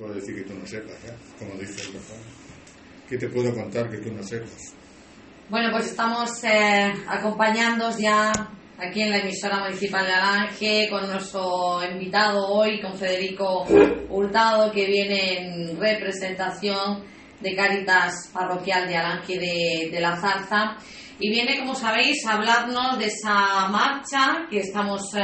puedo decir que tú no sepas, ¿eh? como dice el refrán. ¿Qué te puedo contar que tú no sepas? Bueno, pues estamos eh, acompañándoos ya aquí en la emisora municipal de Alange con nuestro invitado hoy, con Federico Hurtado, que viene en representación de Cáritas Parroquial de Alange de, de la Zarza. Y viene, como sabéis, a hablarnos de esa marcha que estamos eh,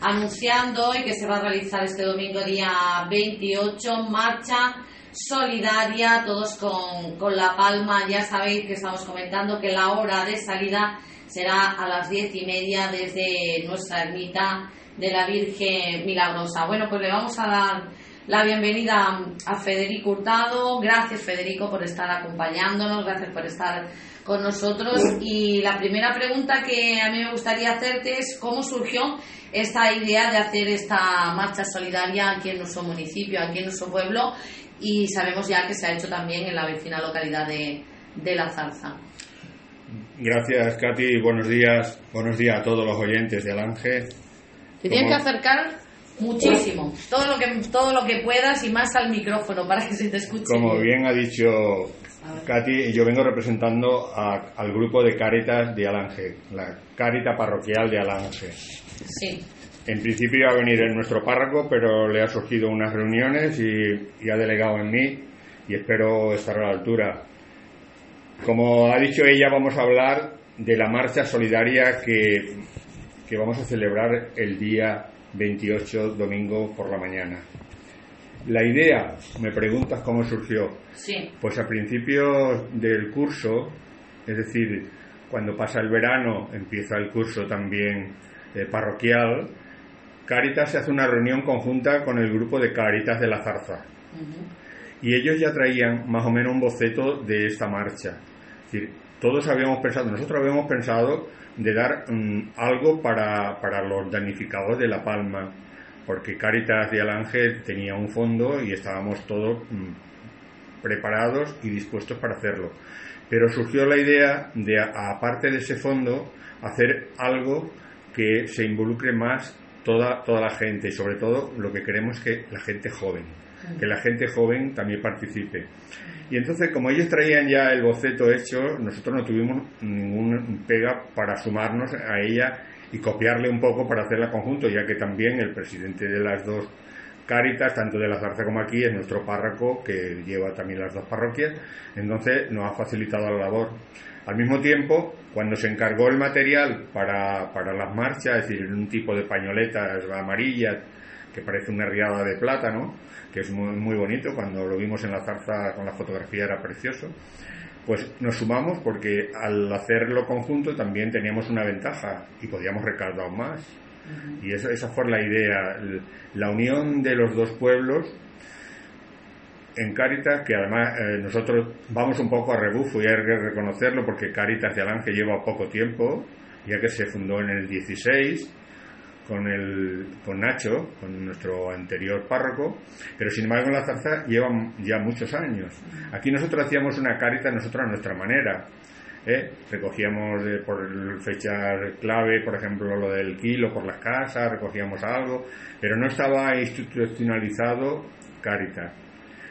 anunciando y que se va a realizar este domingo día 28, marcha solidaria, todos con, con La Palma. Ya sabéis que estamos comentando que la hora de salida será a las diez y media desde nuestra ermita de la Virgen Milagrosa. Bueno, pues le vamos a dar la bienvenida a Federico Hurtado. Gracias, Federico, por estar acompañándonos, gracias por estar con nosotros. Y la primera pregunta que a mí me gustaría hacerte es cómo surgió esta idea de hacer esta marcha solidaria aquí en nuestro municipio, aquí en nuestro pueblo, y sabemos ya que se ha hecho también en la vecina localidad de, de La Zarza. Gracias, Katy. Buenos días. Buenos días a todos los oyentes de Alange. Te tienes que acercar muchísimo, todo lo que todo lo que puedas y más al micrófono para que se te escuche. Como bien ha dicho Katy, yo vengo representando a- al grupo de Cáritas de Alange, la Cárita Parroquial de Alange. Sí. En principio iba a venir el nuestro párroco, pero le ha surgido unas reuniones y, y ha delegado en mí y espero estar a la altura. Como ha dicho ella, vamos a hablar de la marcha solidaria que, que vamos a celebrar el día 28, domingo por la mañana. La idea, me preguntas cómo surgió. Sí. Pues a principio del curso, es decir, cuando pasa el verano, empieza el curso también eh, parroquial, Cáritas se hace una reunión conjunta con el grupo de Cáritas de la Zarza. Ujú. Y ellos ya traían más o menos un boceto de esta marcha. Es decir, todos habíamos pensado, nosotros habíamos pensado de dar mm, algo para, para los damnificados de La Palma, porque Cáritas de Alange tenía un fondo y estábamos todos mm, preparados y dispuestos para hacerlo. Pero surgió la idea de, aparte de ese fondo, hacer algo que se involucre más toda, toda la gente y sobre todo lo que queremos es que la gente joven, que la gente joven también participe. Y entonces, como ellos traían ya el boceto hecho, nosotros no tuvimos ningún pega para sumarnos a ella y copiarle un poco para hacerla conjunto, ya que también el presidente de las dos Cáritas, tanto de la Zarza como aquí, es nuestro párroco que lleva también las dos parroquias, entonces nos ha facilitado la labor. Al mismo tiempo, cuando se encargó el material para, para las marchas, es decir, un tipo de pañoletas amarillas que parece una riada de plátano, que es muy, muy bonito, cuando lo vimos en la zarza con la fotografía era precioso, pues nos sumamos porque al hacerlo conjunto también teníamos una ventaja y podíamos recaudar más. Y esa, esa fue la idea, la unión de los dos pueblos en Cáritas, que además eh, nosotros vamos un poco a rebufo y hay que reconocerlo porque Cáritas de Alange lleva poco tiempo, ya que se fundó en el 16 con, el, con Nacho, con nuestro anterior párroco, pero sin embargo la zarza llevan ya muchos años. Aquí nosotros hacíamos una carita nosotros a nuestra manera. ¿eh? Recogíamos eh, por fechas clave, por ejemplo, lo del kilo por las casas, recogíamos algo, pero no estaba institucionalizado Caritas.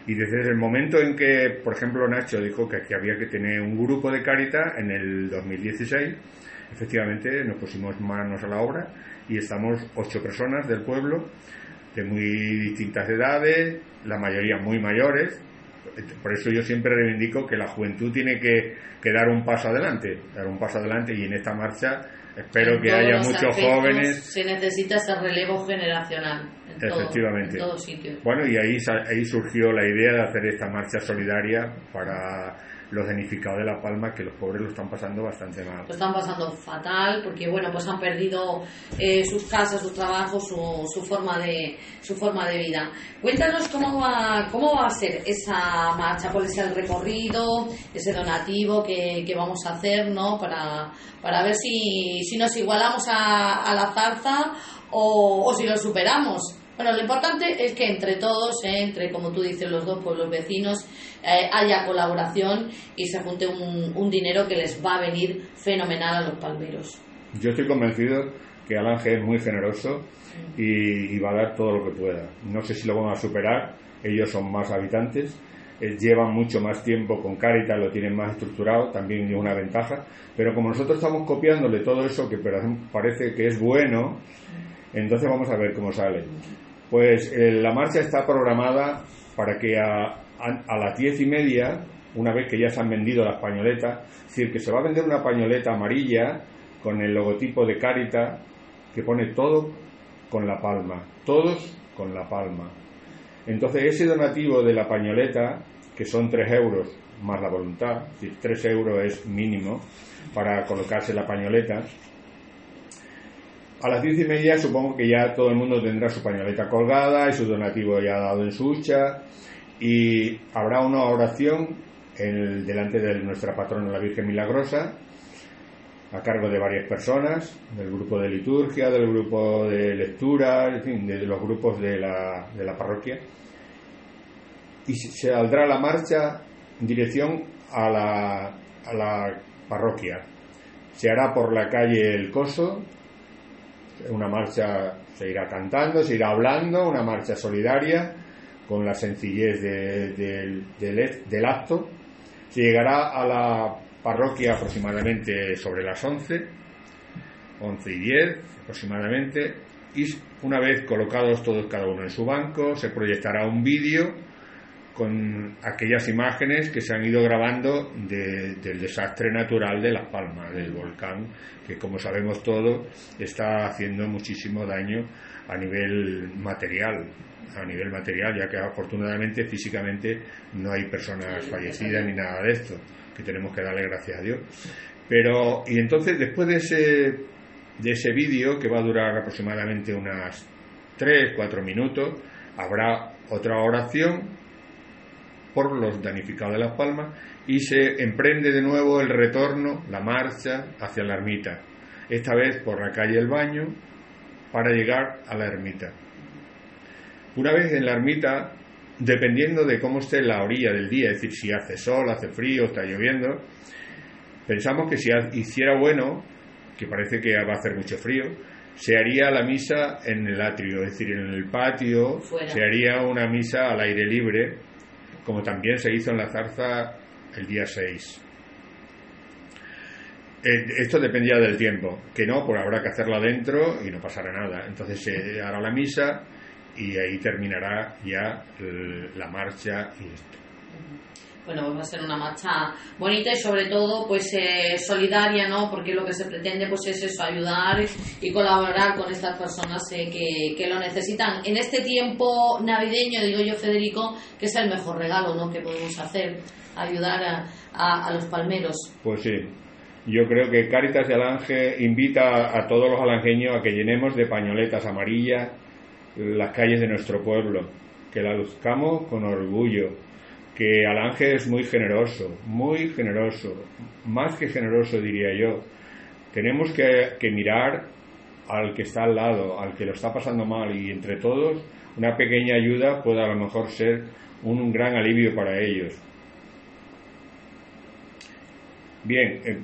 Y desde el momento en que, por ejemplo, Nacho dijo que aquí había que tener un grupo de Caritas en el 2016, efectivamente nos pusimos manos a la obra y estamos ocho personas del pueblo de muy distintas edades, la mayoría muy mayores. Por eso yo siempre reivindico que la juventud tiene que, que dar un paso adelante, dar un paso adelante y en esta marcha espero En que haya muchos aspectos jóvenes Se necesita ese relevo generacional. En todo- Efectivamente. en todos sitios. Bueno, y ahí, ahí surgió la idea de hacer esta marcha solidaria para los danificados de La Palma, que los pobres lo están pasando bastante mal. Lo están pasando fatal porque bueno pues han perdido eh, sus casas, sus trabajos, su, su forma de su forma de vida. Cuéntanos cómo va cómo va a ser esa marcha, cuál es el recorrido, ese donativo que, que vamos a hacer, ¿no? Para, para ver si, si nos igualamos a, a la zarza o, o si lo superamos. Bueno, lo importante es que entre todos, eh, entre como tú dices, los dos pueblos vecinos, eh, haya colaboración y se junte un, un dinero que les va a venir fenomenal a los palmeros. Yo estoy convencido que Alange es muy generoso y, va a dar todo lo que pueda. No sé si lo van a superar, ellos son más habitantes, eh, llevan mucho más tiempo con Caritas, lo tienen más estructurado, también es una ventaja, pero como nosotros estamos copiándole todo eso que parece que es bueno, entonces vamos a ver cómo sale. Pues eh, la marcha está programada para que a, a, las diez y media, una vez que ya se han vendido las pañoletas, es decir, que se va a vender una pañoleta amarilla con el logotipo de Caritas que pone todo con la palma, todos con la palma. Entonces ese donativo de la pañoleta, que son 3 euros más la voluntad, es decir, 3 euros es mínimo para colocarse la pañoleta, a las diez y media supongo que ya todo el mundo tendrá su pañoleta colgada y su donativo ya dado en su hucha y habrá una oración en delante de nuestra patrona la Virgen Milagrosa a cargo de varias personas, del grupo de liturgia, del grupo de lectura, en fin, de los grupos de la, de la parroquia. Y se saldrá la marcha en dirección a la, a la parroquia. Se hará por la calle El Coso, una marcha se irá cantando, se irá hablando, una marcha solidaria con la sencillez del, del acto. Se llegará a la parroquia aproximadamente sobre las 11, 11 y 10 aproximadamente, y una vez colocados todos cada uno en su banco, se proyectará un vídeo con aquellas imágenes que se han ido grabando del desastre natural de Las Palmas, del volcán, que como sabemos todos está haciendo muchísimo daño a nivel material, a nivel material, ya que afortunadamente físicamente no hay personas fallecidas ni nada de esto, que tenemos que darle gracias a Dios. Pero, y entonces después de ese, de ese vídeo, que va a durar aproximadamente unas 3, 4 minutos, habrá otra oración por los danificados de Las Palmas y se emprende de nuevo el retorno, la marcha hacia la ermita, esta vez por la calle El Baño para llegar a la ermita. Una vez en la ermita, dependiendo de cómo esté la orilla del día, es decir, si hace sol, hace frío, está lloviendo, pensamos que si hiciera bueno, que parece que va a hacer mucho frío, se haría la misa en el atrio, es decir, en el patio, se haría una misa al aire libre, como también se hizo en la zarza el día 6. Eh, esto dependía del tiempo, que no, pues habrá que hacerla dentro y no pasará nada. Entonces se hará la misa y ahí terminará ya la marcha y esto bueno, va a ser una marcha bonita y sobre todo pues eh, solidaria, ¿no? Porque lo que se pretende pues es eso, ayudar y colaborar con estas personas eh, que, que, lo necesitan. En este tiempo navideño, digo yo Federico, que es el mejor regalo, ¿no? Que podemos hacer, ayudar a, a, los palmeros. Pues sí, yo creo que Cáritas de Alange invita a todos los alangeños a que llenemos de pañoletas amarillas las calles de nuestro pueblo, que la luzcamos con orgullo que Alange es muy generoso, muy generoso, más que generoso diría yo. Tenemos que, mirar al que está al lado, al que lo está pasando mal y entre todos una pequeña ayuda puede a lo mejor ser un gran alivio para ellos. Bien, eh,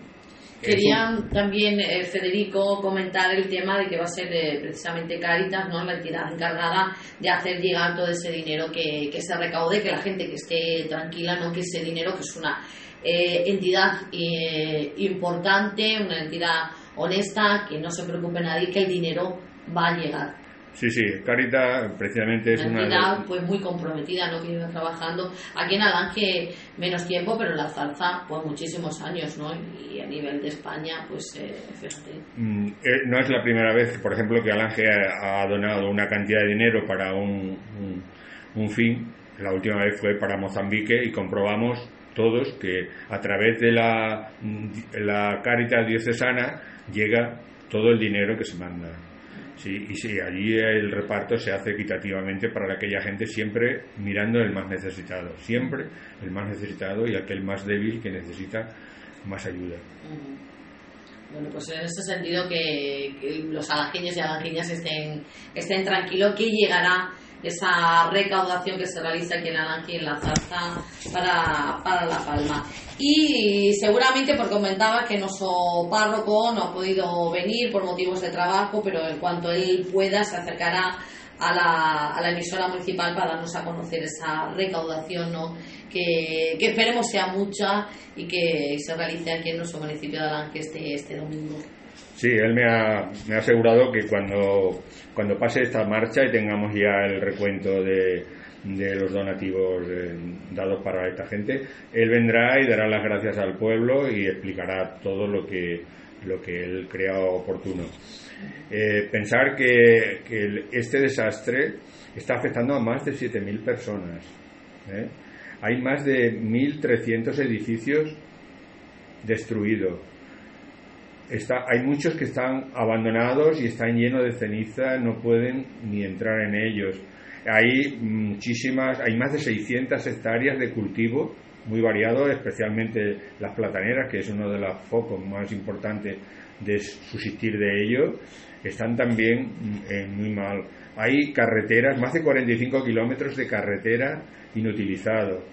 Querían también, eh, Federico, comentar el tema de que va a ser eh, precisamente Caritas, ¿no? la entidad encargada de hacer llegar todo ese dinero que, que, se recaude, que la gente que esté tranquila, no que ese dinero, que es una eh, entidad importante, una entidad honesta, que no se preocupe nadie, que el dinero va a llegar. Sí, sí, Carita precisamente es una... Entidad, pues muy comprometida, ¿no? Que iba trabajando aquí en Alange menos tiempo, pero en la zarza pues muchísimos años, ¿no? Y a nivel de España, pues eh, fíjate. Mm, eh, no es la primera vez, por ejemplo, que Alange ha, donado una cantidad de dinero para un, un, fin. La última vez fue para Mozambique y comprobamos todos que a través de la, la Caritas diocesana llega todo el dinero que se manda. Sí, y sí, allí el reparto se hace equitativamente para aquella gente siempre mirando el más necesitado, siempre el más necesitado y aquel más débil que necesita más ayuda. Bueno, pues en ese sentido que, los alangeños y alangeñas estén, estén tranquilos que llegará esa recaudación que se realiza aquí en Alange y en la Zarza para, para La Palma. Y seguramente, porque comentaba que nuestro párroco no ha podido venir por motivos de trabajo, pero en cuanto él pueda se acercará a la, a la emisora municipal para darnos a conocer esa recaudación ¿no? que, que esperemos sea mucha y que se realice aquí en nuestro municipio de Alange este, este domingo. Sí, él me ha, me ha asegurado que cuando, cuando pase esta marcha y tengamos ya el recuento de, de los donativos eh, dados para esta gente, él vendrá y dará las gracias al pueblo y explicará todo lo que, lo que él crea oportuno. Eh, pensar que, que este desastre está afectando a más de 7.000 personas. ¿eh? Hay más de 1.300 edificios destruidos. Hay muchos que están abandonados y están llenos de ceniza, no pueden ni entrar en ellos. Hay muchísimas, hay más de 600 hectáreas de cultivo muy variado, especialmente las plataneras, que es uno de los focos más importantes de subsistir de ello, están también mm, eh, muy mal. Hay carreteras, más de 45 kilómetros de carretera inutilizado.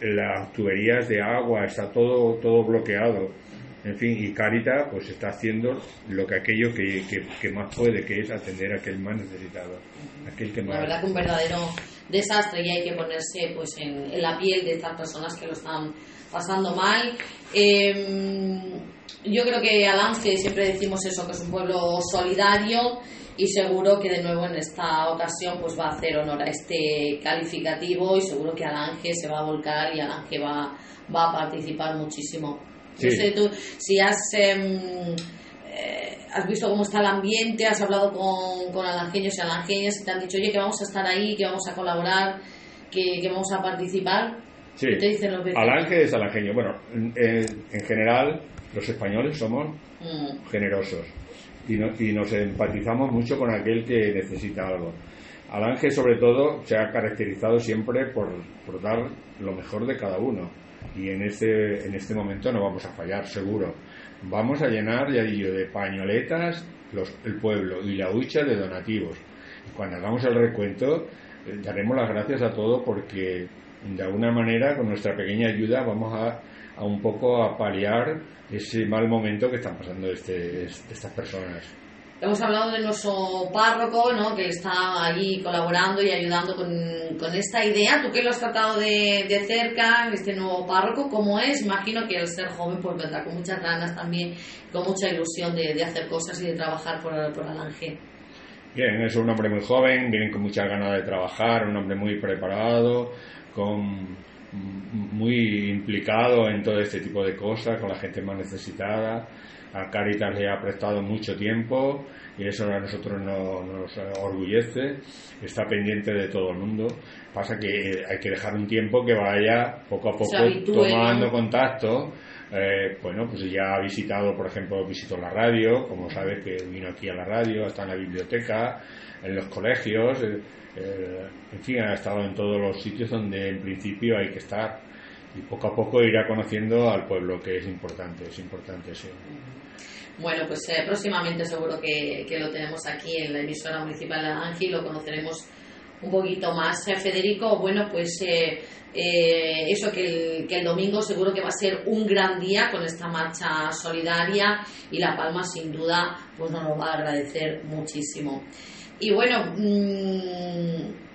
Las tuberías de agua, está todo, todo bloqueado. En fin, y Carita pues está haciendo lo que aquello que, que- que más puede, que es atender a aquel más necesitado, aquel que La más... verdad que un verdadero desastre y hay que ponerse pues en, en la piel de estas personas que lo están pasando mal. Eh, yo creo que Alange siempre decimos eso, que es un pueblo solidario y seguro que de nuevo en esta ocasión pues va a hacer honor a este calificativo y seguro que Alange se va a volcar y Alange va, va a participar muchísimo. No Sí. sé tú si has... em, eh, has visto cómo está el ambiente, has hablado con, con alangeños y alangeñas y te han dicho, oye, que vamos a estar ahí, que vamos a colaborar, que, que vamos a participar. Sí. ¿Qué te dicen los? Alange es alangeño. Bueno, en, en general los españoles somos Mm, generosos y, no- y nos empatizamos mucho con aquel que necesita algo. Alange, sobre todo, se ha caracterizado siempre por, por dar lo mejor de cada uno. Y en este, en este momento no vamos a fallar, seguro. Vamos a llenar, ya digo, de pañoletas los- el pueblo y la hucha de donativos. Cuando hagamos el recuento, eh, daremos las gracias a todo porque de alguna manera, con nuestra pequeña ayuda, vamos a, a un poco a paliar ese mal momento que están pasando este, es- estas personas. Hemos hablado de nuestro párroco, ¿no? que está allí colaborando y ayudando con, con esta idea. Tú que lo has tratado de, de cerca, este nuevo párroco, ¿cómo es? Imagino que al ser joven pues vendrá con muchas ganas también, con mucha ilusión de, de hacer cosas y de trabajar por, por Alange. Bien, es un hombre muy joven, viene con muchas ganas de trabajar, un hombre muy preparado, con muy implicado en todo este tipo de cosas, con la gente más necesitada. A Caritas le ha prestado mucho tiempo y eso a nosotros no- nos orgullece. Está pendiente de todo el mundo. Pasa que hay que dejar un tiempo que vaya poco a poco tomando contacto. Eh, bueno, pues ya ha visitado, por ejemplo, visitó la radio, como sabes que vino aquí a la radio, está en la biblioteca, en los colegios, eh, eh, en fin, ha estado en todos los sitios donde en principio hay que estar y poco a poco irá conociendo al pueblo, que es importante, es importante, sí. Bueno, pues eh, próximamente seguro que, que lo tenemos aquí en la emisora municipal de Alange y lo conoceremos un poquito más. Eh, Federico, bueno, pues eh, eso que el, que el domingo seguro que va a ser un gran día con esta marcha solidaria y La Palma sin duda pues nos lo va a agradecer muchísimo. Y bueno, mm,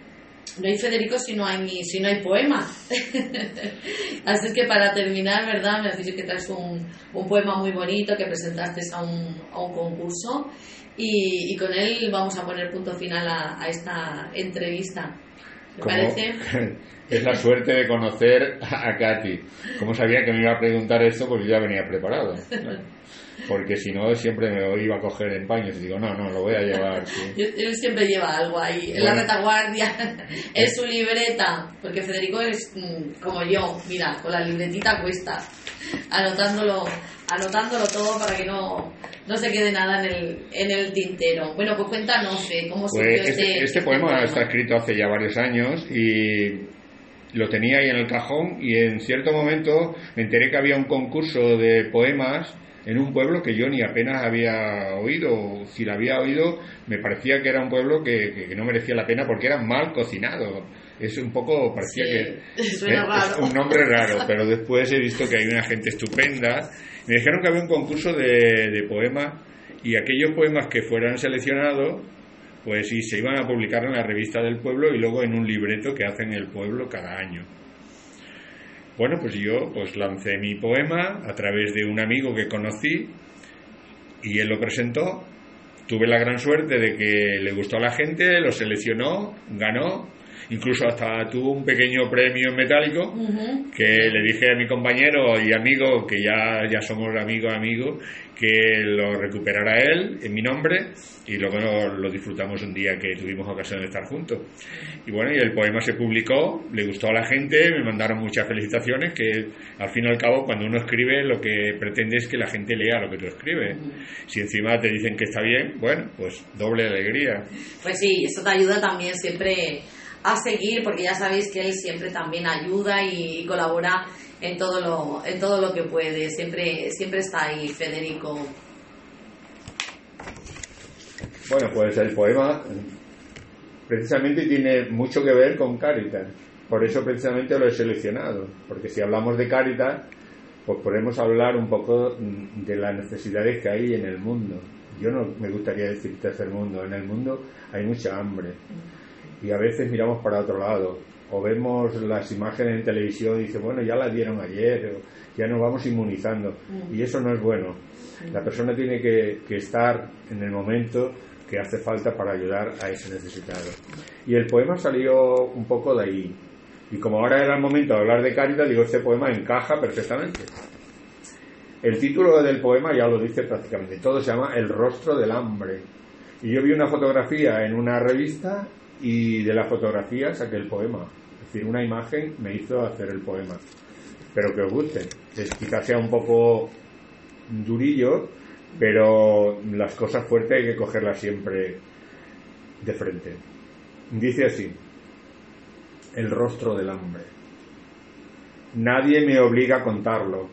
no hay Federico si no hay, si no hay poema. Así que para terminar, ¿verdad? Me has dicho que traes un, un poema muy bonito que presentaste a un, a un concurso y, y con él vamos a poner punto final a, a esta entrevista. Es la suerte de conocer a Katy. Como sabía que me iba a preguntar esto, pues yo ya venía preparado. Porque si no, siempre me iba a coger en paños y digo, no, no, lo voy a llevar. sí. Yo- Él siempre lleva algo ahí, en la Bueno. retaguardia, en su libreta, porque Federico es mm, como yo, mira, con la libretita cuesta, anotándolo, anotándolo todo para que no, no se quede nada en el, en el tintero. Bueno, pues cuéntanos eh, cómo surgió Pues este, este, este poema está escrito hace ya varios años y lo tenía ahí en el cajón y en cierto momento me enteré que había un concurso de poemas en un pueblo que yo ni apenas había oído. Si la había oído, me parecía que era un pueblo que, que no merecía la pena porque era mal cocinado es un poco, parecía que es un nombre raro, pero después he visto que hay una gente estupenda. Me dijeron que había un concurso de, de poemas y aquellos poemas que fueran seleccionados, pues sí, se iban a publicar en la revista del pueblo y luego en un libreto que hacen el pueblo cada año. Bueno, pues yo pues lancé mi poema a través de un amigo que conocí y él lo presentó. Tuve la gran suerte de que le gustó a la gente, lo seleccionó, ganó incluso hasta tuvo un pequeño premio en metálico que le dije a mi compañero y amigo, que ya, ya somos amigos amigos, que lo recuperara él en mi nombre y luego lo disfrutamos un día que tuvimos ocasión de estar juntos. Y bueno, y el poema se publicó, le gustó a la gente, me mandaron muchas felicitaciones, que al fin y al cabo cuando uno escribe lo que pretende es que la gente lea lo que tú escribes. Si encima te dicen que está bien, bueno, pues doble alegría. Pues sí, eso te ayuda también siempre a seguir porque ya sabéis que él siempre también ayuda y, colabora en todo lo en todo lo que puede. Siempre siempre está ahí Federico. Bueno pues el poema precisamente tiene mucho que ver con Caritas. Por eso precisamente lo he seleccionado porque si hablamos de Caritas pues podemos hablar un poco de las necesidades que hay en el mundo. Yo no me gustaría decir tercer mundo. En el mundo hay mucha hambre y a veces miramos para otro lado o vemos las imágenes en televisión y dice bueno ya la dieron ayer ya nos vamos inmunizando mm. y eso no es bueno. La persona tiene que, estar en el momento que hace falta para ayudar a ese necesitado. Y el poema salió un poco de ahí. Y como ahora era el momento de hablar de Cáritas digo este poema encaja perfectamente el título del poema ya lo dice prácticamente todo se llama El rostro del hambre. Y yo vi una fotografía en una revista y de la fotografía saqué el poema. Es decir, una imagen me hizo hacer el poema. Pero que os guste. Es, quizás sea un poco durillo, pero las cosas fuertes hay que cogerlas siempre de frente. Dice así, el rostro del hambre. Nadie me obliga a contarlo,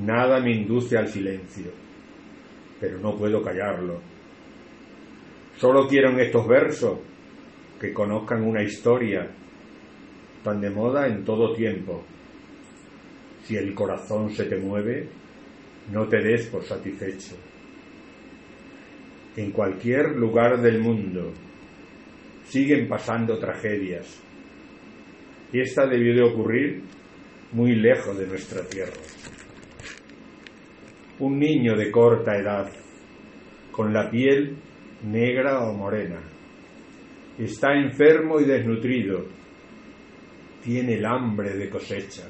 nada me induce al silencio, pero no puedo callarlo. Solo quiero en estos versos que conozcan una historia tan de moda en todo tiempo. Si el corazón se te mueve, no te des por satisfecho. En cualquier lugar del mundo siguen pasando tragedias. Y esta debió de ocurrir muy lejos de nuestra tierra. Un niño de corta edad, con la piel negra o morena, está enfermo y desnutrido, tiene el hambre de cosecha,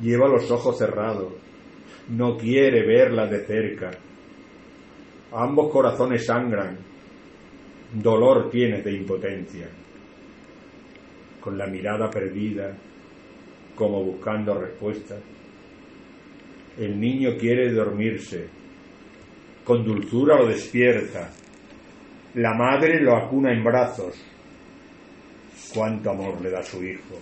lleva los ojos cerrados, no quiere verla de cerca, ambos corazones sangran, dolor tienes de impotencia, con la mirada perdida, como buscando respuestas. El niño quiere dormirse, con dulzura lo despierta, la madre lo acuna en brazos. Cuánto amor le da su hijo,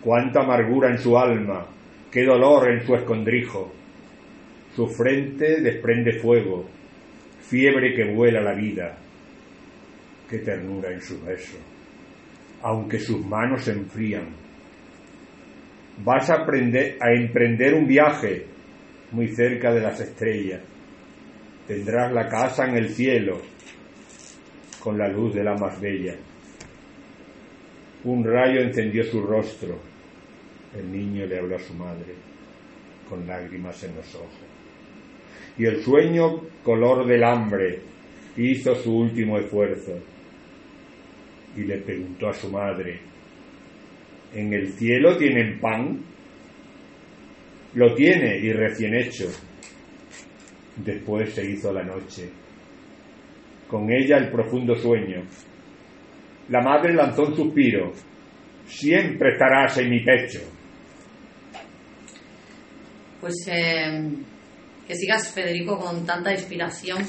cuánta amargura en su alma, qué dolor en su escondrijo. Su frente desprende fuego, fiebre que vuela la vida, qué ternura en su beso, aunque sus manos se enfrían. Vas a, aprender, a emprender un viaje muy cerca de las estrellas. Tendrás la casa en el cielo, con la luz de la más bella. Un rayo encendió su rostro. El niño le habló a su madre, con lágrimas en los ojos. Y el sueño, color del hambre, hizo su último esfuerzo. Y le preguntó a su madre, ¿en el cielo tienen pan? Lo tiene y recién hecho. Después se hizo la noche con ella el profundo sueño. La madre lanzó un suspiro. Siempre estarás en mi pecho. Pues eh, que sigas, Federico, con tanta inspiración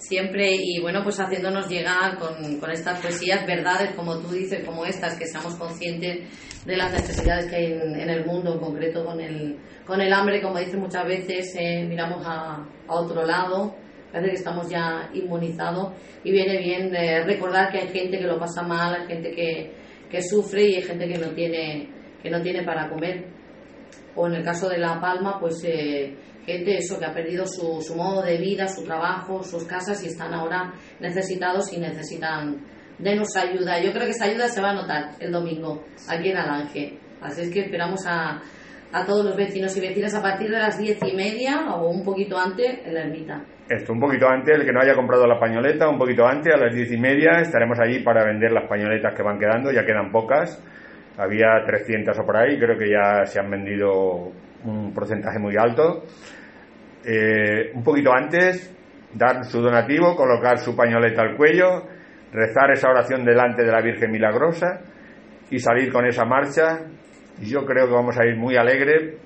siempre y bueno, pues haciéndonos llegar con, con, estas poesías verdades, como tú dices, como estas, que seamos conscientes de las necesidades que hay en, el mundo, en concreto con el, con el hambre, como dices muchas veces, eh, miramos a, a, otro lado, parece que estamos ya inmunizados y viene bien eh, recordar que hay gente que lo pasa mal, hay gente que, que sufre y hay gente que no tiene, que no tiene para comer. O en el caso de La Palma, pues... Eh, gente eso que ha perdido su, su modo de vida, su trabajo, sus casas y están ahora necesitados y necesitan de nuestra ayuda. Yo creo que esa ayuda se va a notar el domingo aquí en Alange. Así es que esperamos a, a todos los vecinos y vecinas a partir de las diez y media o un poquito antes en la ermita. Esto, un poquito antes, el que no haya comprado la pañoleta, un poquito antes, a las diez y media, estaremos allí para vender las pañoletas que van quedando, ya quedan pocas. Había 300 o por ahí, creo que ya se han vendido un porcentaje muy alto. Eh, un poquito antes, dar su donativo, colocar su pañoleta al cuello, rezar esa oración delante de la Virgen Milagrosa y salir con esa marcha. Yo creo que vamos a ir muy alegre,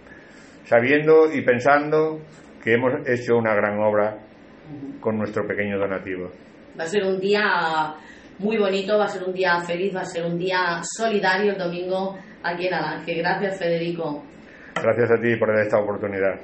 sabiendo y pensando que hemos hecho una gran obra con nuestro pequeño donativo. Va a ser un día muy bonito, va a ser un día feliz, va a ser un día solidario el domingo aquí en Alange. Gracias, Federico. Gracias a ti por esta oportunidad.